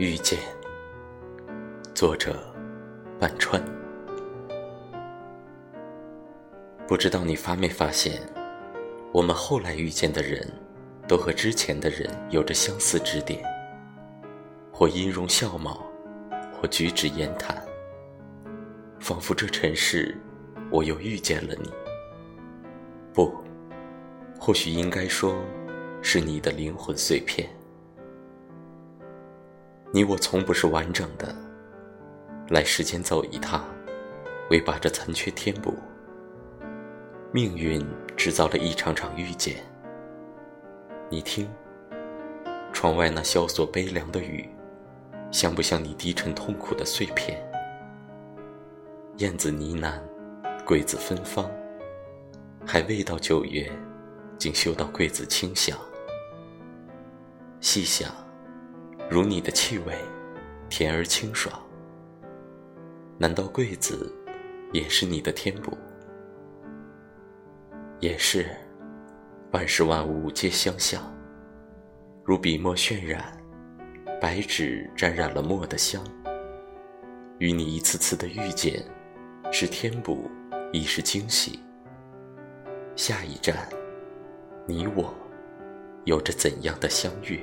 遇见，作者半川。不知道你发没发现，我们后来遇见的人，都和之前的人有着相似之点，或音容笑貌，或举止言谈，仿佛这尘世，我又遇见了你。不，或许应该说，是你的灵魂碎片。你我从不是完整的，来世间走一趟，为把这残缺填补。命运制造了一场场遇见。你听，窗外那萧索悲凉的雨，像不像你低沉痛苦的碎片？燕子呢喃，桂子芬芳，还未到九月，竟嗅到桂子清香。细想。如你的气味，甜而清爽。难道桂子也是你的填补？也是，万事万物皆相像。如笔墨渲染，白纸沾染了墨的香。与你一次次的遇见，是添补，亦是惊喜。下一站，你我有着怎样的相遇？